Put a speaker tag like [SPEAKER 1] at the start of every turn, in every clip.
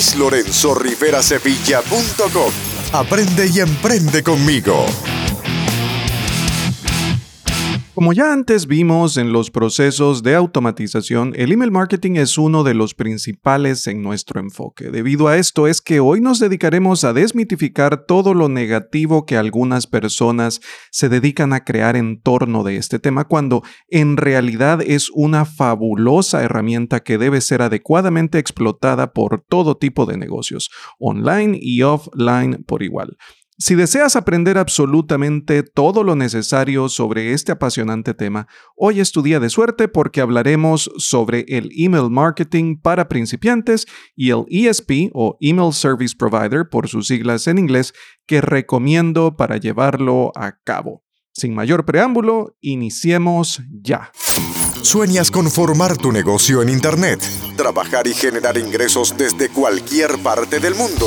[SPEAKER 1] luislorenzorriverasevilla.com. Aprende y emprende conmigo.
[SPEAKER 2] Como ya antes vimos en los procesos de automatización, el email marketing es uno de los principales en nuestro enfoque. Debido a esto es que hoy nos dedicaremos a desmitificar todo lo negativo que algunas personas se dedican a crear en torno de este tema cuando en realidad es una fabulosa herramienta que debe ser adecuadamente explotada por todo tipo de negocios, online y offline por igual. Si deseas aprender absolutamente todo lo necesario sobre este apasionante tema, hoy es tu día de suerte porque hablaremos sobre el email marketing para principiantes y el ESP o Email Service Provider por sus siglas en inglés que recomiendo para llevarlo a cabo. Sin mayor preámbulo, iniciemos ya.
[SPEAKER 1] ¿Sueñas con formar tu negocio en Internet? Trabajar y generar ingresos desde cualquier parte del mundo.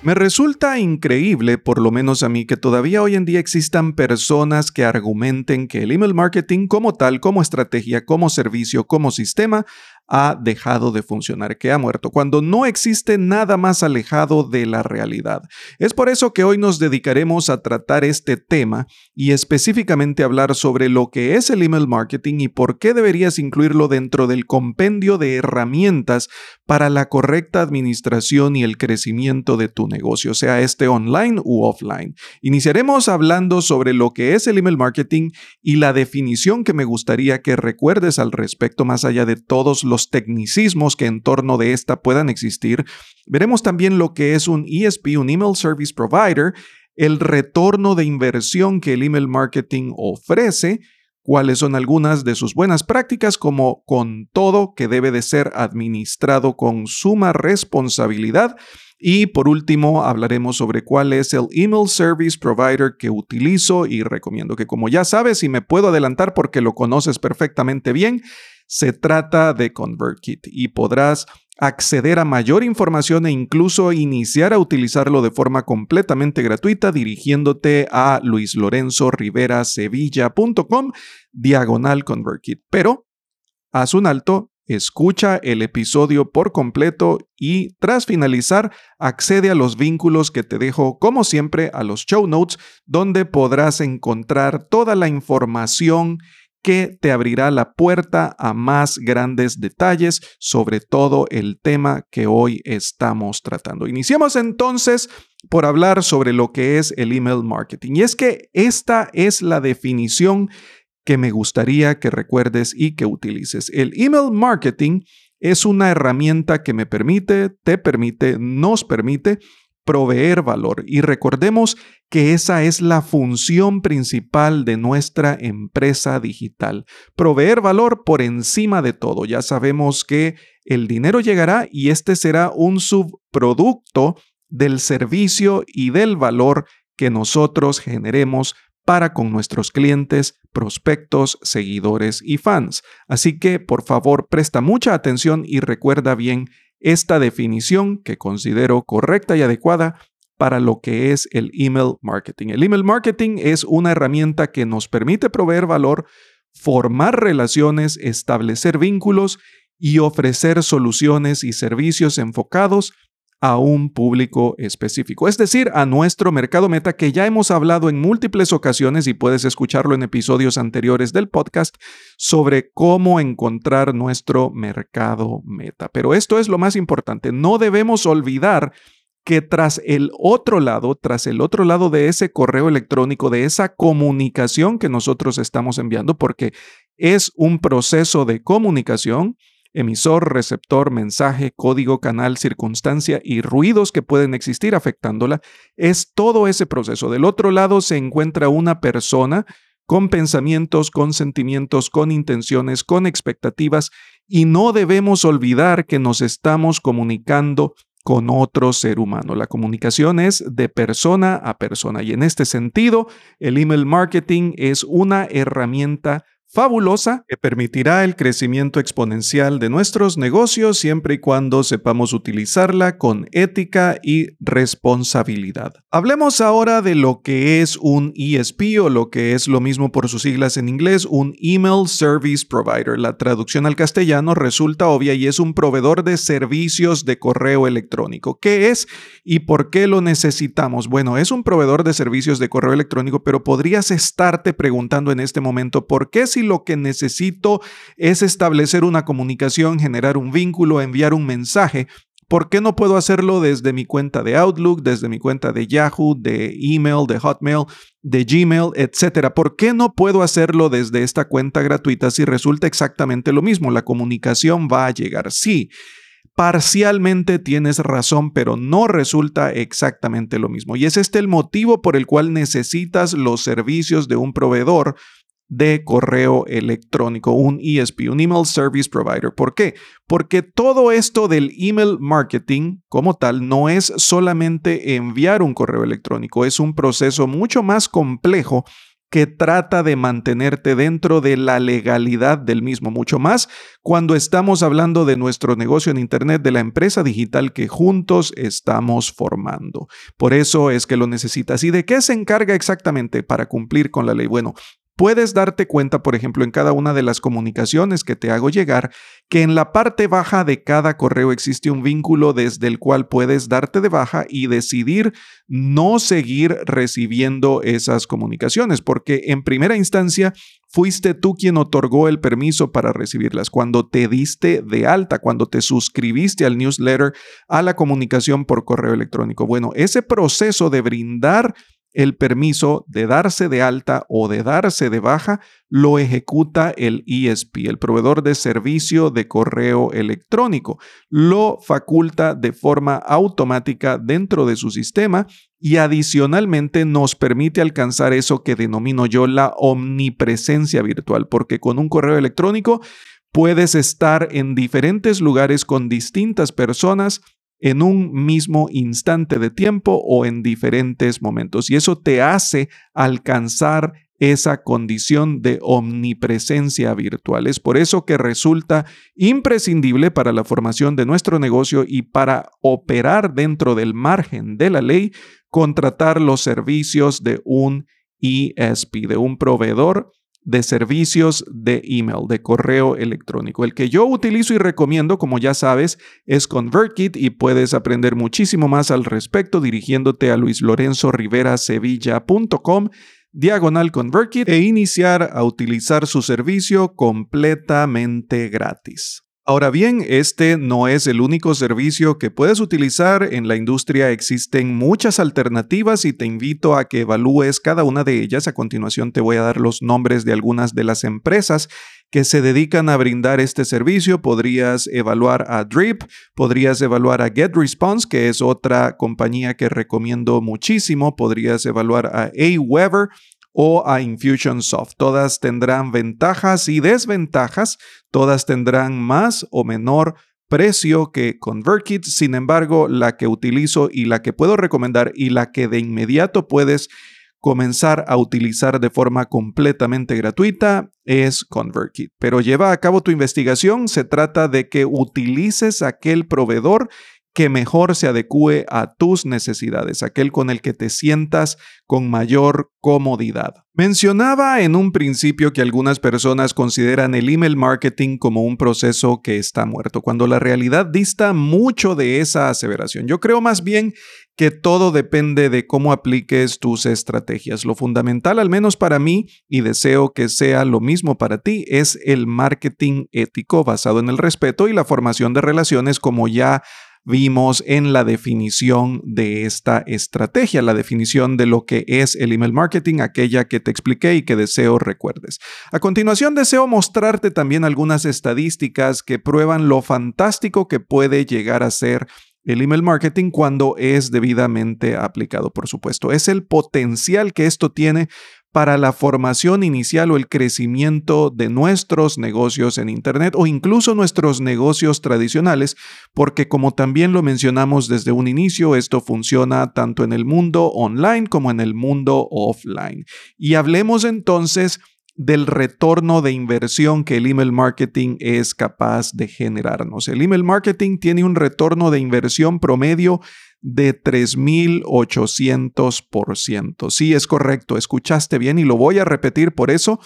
[SPEAKER 2] Me resulta increíble, por lo menos a mí, que todavía hoy en día existan personas que argumenten que el email marketing como tal, como estrategia, como servicio, como sistema, ha dejado de funcionar, que ha muerto, cuando no existe nada más alejado de la realidad. Es por eso que hoy nos dedicaremos a tratar este tema y específicamente hablar sobre lo que es el email marketing y por qué deberías incluirlo dentro del compendio de herramientas para la correcta administración y el crecimiento de tu negocio, sea este online u offline. Iniciaremos hablando sobre lo que es el email marketing y la definición que me gustaría que recuerdes al respecto más allá de todos los tecnicismos que en torno de esta puedan existir. Veremos también lo que es un ESP, un Email Service Provider, el retorno de inversión que el email marketing ofrece, cuáles son algunas de sus buenas prácticas, como con todo que debe de ser administrado con suma responsabilidad. Y por último, hablaremos sobre cuál es el email service provider que utilizo y recomiendo que como ya sabes y me puedo adelantar porque lo conoces perfectamente bien, se trata de ConvertKit y podrás acceder a mayor información e incluso iniciar a utilizarlo de forma completamente gratuita dirigiéndote a luislorenzoriverasevilla.com diagonal ConvertKit. Pero haz un alto, escucha el episodio por completo y tras finalizar accede a los vínculos que te dejo como siempre a los show notes donde podrás encontrar toda la información que te abrirá la puerta a más grandes detalles sobre todo el tema que hoy estamos tratando. Iniciemos entonces por hablar sobre lo que es el email marketing. Y es que esta es la definición que me gustaría que recuerdes y que utilices. El email marketing es una herramienta que me permite, te permite, nos permite proveer valor. Y recordemos que esa es la función principal de nuestra empresa digital. Proveer valor por encima de todo. Ya sabemos que el dinero llegará y este será un subproducto del servicio y del valor que nosotros generemos para con nuestros clientes, prospectos, seguidores y fans. Así que por favor presta mucha atención y recuerda bien esta definición que considero correcta y adecuada para lo que es el email marketing. El email marketing es una herramienta que nos permite proveer valor, formar relaciones, establecer vínculos y ofrecer soluciones y servicios enfocados a un público específico, es decir, a nuestro mercado meta que ya hemos hablado en múltiples ocasiones y puedes escucharlo en episodios anteriores del podcast sobre cómo encontrar nuestro mercado meta. Pero esto es lo más importante, no debemos olvidar que tras el otro lado, tras el otro lado de ese correo electrónico, de esa comunicación que nosotros estamos enviando, porque es un proceso de comunicación, emisor, receptor, mensaje, código, canal, circunstancia y ruidos que pueden existir afectándola, es todo ese proceso. Del otro lado se encuentra una persona con pensamientos, con sentimientos, con intenciones, con expectativas, y no debemos olvidar que nos estamos comunicando con otro ser humano. La comunicación es de persona a persona y en este sentido, el email marketing es una herramienta fabulosa que permitirá el crecimiento exponencial de nuestros negocios siempre y cuando sepamos utilizarla con ética y responsabilidad. Hablemos ahora de lo que es un ESP o lo que es lo mismo por sus siglas en inglés, un Email Service Provider. La traducción al castellano resulta obvia y es un proveedor de servicios de correo electrónico. ¿Qué es y por qué lo necesitamos? Bueno, es un proveedor de servicios de correo electrónico, pero podrías estarte preguntando en este momento por qué si lo que necesito es establecer una comunicación, generar un vínculo, enviar un mensaje, ¿Por qué no puedo hacerlo desde mi cuenta de Outlook, desde mi cuenta de Yahoo, de email, de Hotmail, de Gmail, etcétera? ¿Por qué no puedo hacerlo desde esta cuenta gratuita si resulta exactamente lo mismo? La comunicación va a llegar. Sí, parcialmente tienes razón, pero no resulta exactamente lo mismo. Y es este el motivo por el cual necesitas los servicios de un proveedor de correo electrónico, un ESP, un Email Service Provider. ¿Por qué? Porque todo esto del email marketing como tal no es solamente enviar un correo electrónico, es un proceso mucho más complejo que trata de mantenerte dentro de la legalidad del mismo, mucho más cuando estamos hablando de nuestro negocio en Internet, de la empresa digital que juntos estamos formando. Por eso es que lo necesitas. ¿Y de qué se encarga exactamente para cumplir con la ley? Bueno, puedes darte cuenta, por ejemplo, en cada una de las comunicaciones que te hago llegar, que en la parte baja de cada correo existe un vínculo desde el cual puedes darte de baja y decidir no seguir recibiendo esas comunicaciones, porque en primera instancia fuiste tú quien otorgó el permiso para recibirlas, cuando te diste de alta, cuando te suscribiste al newsletter, a la comunicación por correo electrónico. Bueno, ese proceso de brindar el permiso de darse de alta o de darse de baja lo ejecuta el ESP, el proveedor de servicio de correo electrónico. Lo faculta de forma automática dentro de su sistema y adicionalmente nos permite alcanzar eso que denomino yo la omnipresencia virtual, porque con un correo electrónico puedes estar en diferentes lugares con distintas personas en un mismo instante de tiempo o en diferentes momentos. Y eso te hace alcanzar esa condición de omnipresencia virtual. Es por eso que resulta imprescindible para la formación de nuestro negocio y para operar dentro del margen de la ley, contratar los servicios de un ESP, de un proveedor de servicios de email, de correo electrónico. El que yo utilizo y recomiendo, como ya sabes, es ConvertKit y puedes aprender muchísimo más al respecto dirigiéndote a luislorenzorivera.sevilla.com diagonal ConvertKit e iniciar a utilizar su servicio completamente gratis. Ahora bien, este no es el único servicio que puedes utilizar. En la industria existen muchas alternativas y te invito a que evalúes cada una de ellas. A continuación te voy a dar los nombres de algunas de las empresas que se dedican a brindar este servicio. Podrías evaluar a Drip, podrías evaluar a GetResponse, que es otra compañía que recomiendo muchísimo. Podrías evaluar a Aweber o a Infusionsoft. Todas tendrán ventajas y desventajas, todas tendrán más o menor precio que ConvertKit. Sin embargo, la que utilizo y la que puedo recomendar y la que de inmediato puedes comenzar a utilizar de forma completamente gratuita es ConvertKit. Pero lleva a cabo tu investigación. Se trata de que utilices aquel proveedor que mejor se adecue a tus necesidades, aquel con el que te sientas con mayor comodidad. Mencionaba en un principio que algunas personas consideran el email marketing como un proceso que está muerto, cuando la realidad dista mucho de esa aseveración. Yo creo más bien que todo depende de cómo apliques tus estrategias. Lo fundamental, al menos para mí, y deseo que sea lo mismo para ti, es el marketing ético basado en el respeto y la formación de relaciones como ya vimos en la definición de esta estrategia, la definición de lo que es el email marketing, aquella que te expliqué y que deseo recuerdes. A continuación deseo mostrarte también algunas estadísticas que prueban lo fantástico que puede llegar a ser el email marketing cuando es debidamente aplicado, por supuesto. Es el potencial que esto tiene para la formación inicial o el crecimiento de nuestros negocios en Internet o incluso nuestros negocios tradicionales, porque como también lo mencionamos desde un inicio, esto funciona tanto en el mundo online como en el mundo offline. Y hablemos entonces del retorno de inversión que el email marketing es capaz de generarnos. El email marketing tiene un retorno de inversión promedio de 3.800%. Sí, es correcto, escuchaste bien y lo voy a repetir por eso.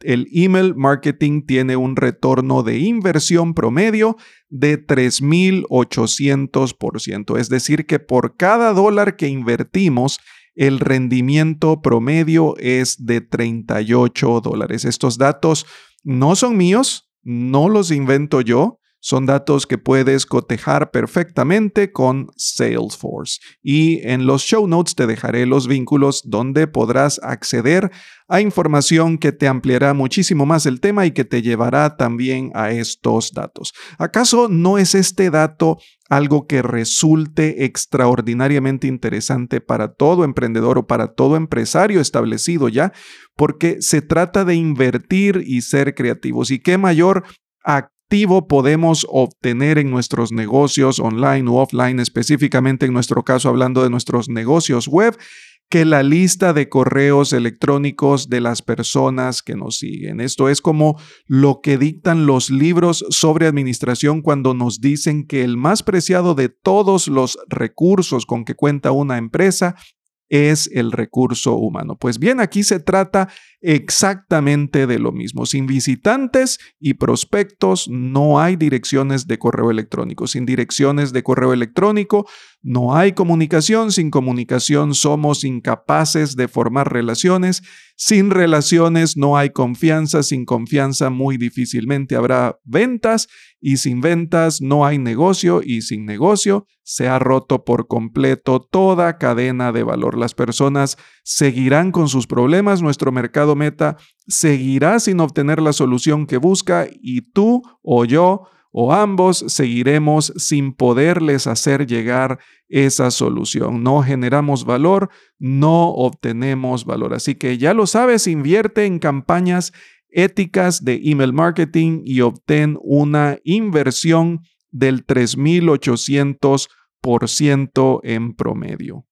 [SPEAKER 2] El email marketing tiene un retorno de inversión promedio de 3.800%. Es decir, que por cada dólar que invertimos, el rendimiento promedio es de 38 dólares. Estos datos no son míos, no los invento yo, son datos que puedes cotejar perfectamente con Salesforce. Y en los show notes te dejaré los vínculos donde podrás acceder a información que te ampliará muchísimo más el tema y que te llevará también a estos datos. ¿Acaso no es este dato algo que resulte extraordinariamente interesante para todo emprendedor o para todo empresario establecido ya? Porque se trata de invertir y ser creativos. ¿Y qué mayor podemos obtener en nuestros negocios online o offline, específicamente en nuestro caso hablando de nuestros negocios web, que la lista de correos electrónicos de las personas que nos siguen. Esto es como lo que dictan los libros sobre administración cuando nos dicen que el más preciado de todos los recursos con que cuenta una empresa es el recurso humano. Pues bien, aquí se trata exactamente de lo mismo. Sin visitantes y prospectos no hay direcciones de correo electrónico. Sin direcciones de correo electrónico no hay comunicación. Sin comunicación somos incapaces de formar relaciones. Sin relaciones no hay confianza. Sin confianza muy difícilmente habrá ventas. Y sin ventas no hay negocio. Y sin negocio se ha roto por completo toda cadena de valor. Las personas seguirán con sus problemas. Nuestro mercado meta seguirá sin obtener la solución que busca y tú o yo o ambos seguiremos sin poderles hacer llegar esa solución. No generamos valor, no obtenemos valor. Así que ya lo sabes, invierte en campañas éticas de email marketing y obtén una inversión del 3.800% en promedio.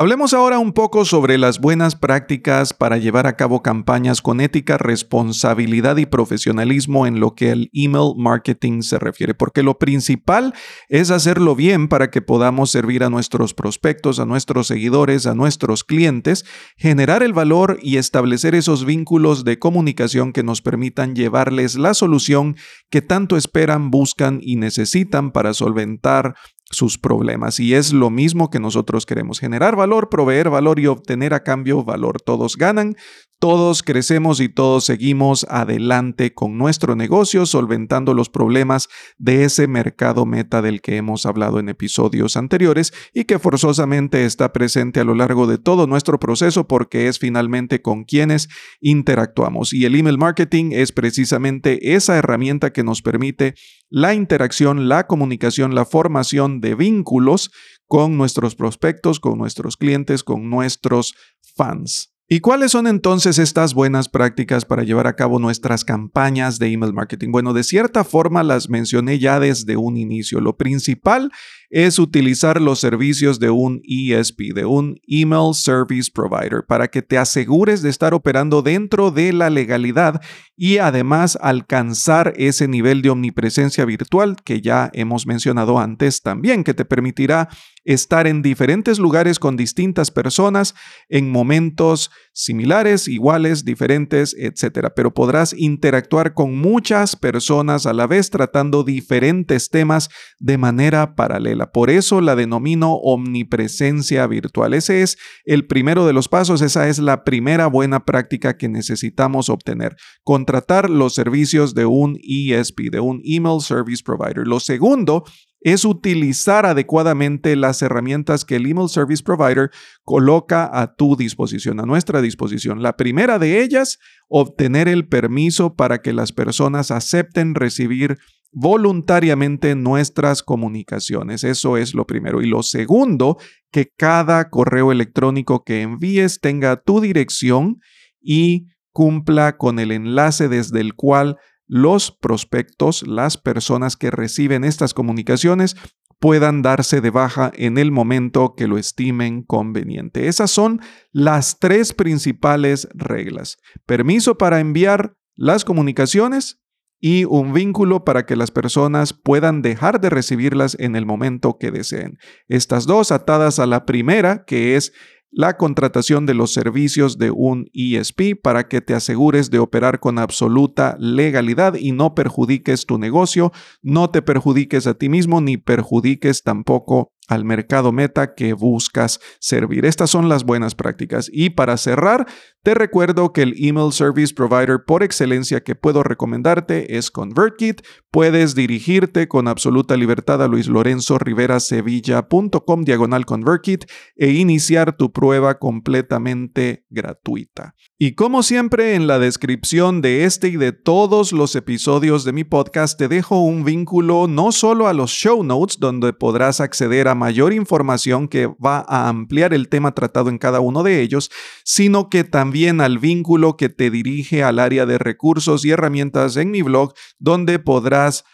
[SPEAKER 2] Hablemos ahora un poco sobre las buenas prácticas para llevar a cabo campañas con ética, responsabilidad y profesionalismo en lo que el email marketing se refiere, porque lo principal es hacerlo bien para que podamos servir a nuestros prospectos, a nuestros seguidores, a nuestros clientes, generar el valor y establecer esos vínculos de comunicación que nos permitan llevarles la solución que tanto esperan, buscan y necesitan para solventar sus problemas. Y es lo mismo que nosotros queremos, generar valor, proveer valor y obtener a cambio valor. Todos ganan, todos crecemos y todos seguimos adelante con nuestro negocio, solventando los problemas de ese mercado meta del que hemos hablado en episodios anteriores y que forzosamente está presente a lo largo de todo nuestro proceso porque es finalmente con quienes interactuamos. Y el email marketing es precisamente esa herramienta que nos permite la interacción, la comunicación, la formación de vínculos con nuestros prospectos, con nuestros clientes, con nuestros fans. ¿Y cuáles son entonces estas buenas prácticas para llevar a cabo nuestras campañas de email marketing? Bueno, de cierta forma las mencioné ya desde un inicio. Lo principal es utilizar los servicios de un ESP, de un Email Service Provider, para que te asegures de estar operando dentro de la legalidad y además alcanzar ese nivel de omnipresencia virtual que ya hemos mencionado antes también, que te permitirá estar en diferentes lugares con distintas personas en momentos similares, iguales, diferentes, etc. Pero podrás interactuar con muchas personas a la vez tratando diferentes temas de manera paralela. Por eso la denomino omnipresencia virtual. Ese es el primero de los pasos, esa es la primera buena práctica que necesitamos obtener. Contratar los servicios de un ESP, de un Email Service Provider. Lo segundo es utilizar adecuadamente las herramientas que el Email Service Provider coloca a tu disposición, a nuestra disposición. La primera de ellas, obtener el permiso para que las personas acepten recibir voluntariamente nuestras comunicaciones. Eso es lo primero. Y lo segundo, que cada correo electrónico que envíes tenga tu dirección y cumpla con el enlace desde el cual los prospectos, las personas que reciben estas comunicaciones, puedan darse de baja en el momento que lo estimen conveniente. Esas son las tres principales reglas. Permiso para enviar las comunicaciones y un vínculo para que las personas puedan dejar de recibirlas en el momento que deseen. Estas dos atadas a la primera, que es la contratación de los servicios de un ESP para que te asegures de operar con absoluta legalidad y no perjudiques tu negocio, no te perjudiques a ti mismo ni perjudiques tampoco al mercado meta que buscas servir. Estas son las buenas prácticas. Y para cerrar, te recuerdo que el email service provider por excelencia que puedo recomendarte es ConvertKit. Puedes dirigirte con absoluta libertad a luislorenzoriverasevilla.com diagonal ConvertKit e iniciar tu prueba completamente gratuita. Y como siempre, en la descripción de este y de todos los episodios de mi podcast te dejo un vínculo no solo a los show notes, donde podrás acceder a mayor información que va a ampliar el tema tratado en cada uno de ellos, sino que también al vínculo que te dirige al área de recursos y herramientas en mi blog, donde podrás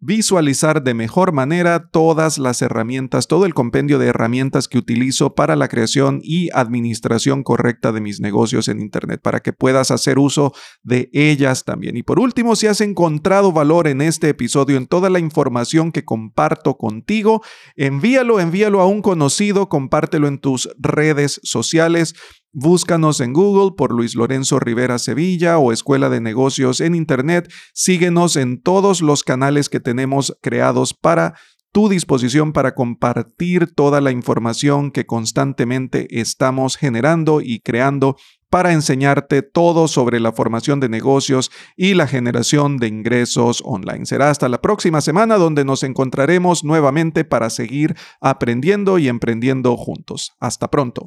[SPEAKER 2] visualizar de mejor manera todas las herramientas, todo el compendio de herramientas que utilizo para la creación y administración correcta de mis negocios en Internet, para que puedas hacer uso de ellas también. Y por último, si has encontrado valor en este episodio, en toda la información que comparto contigo, envíalo, envíalo a un conocido, compártelo en tus redes sociales. Búscanos en Google por Luis Lorenzo Rivera Sevilla o Escuela de Negocios en Internet. Síguenos en todos los canales que tenemos creados para tu disposición para compartir toda la información que constantemente estamos generando y creando para enseñarte todo sobre la formación de negocios y la generación de ingresos online. Será hasta la próxima semana donde nos encontraremos nuevamente para seguir aprendiendo y emprendiendo juntos. Hasta pronto.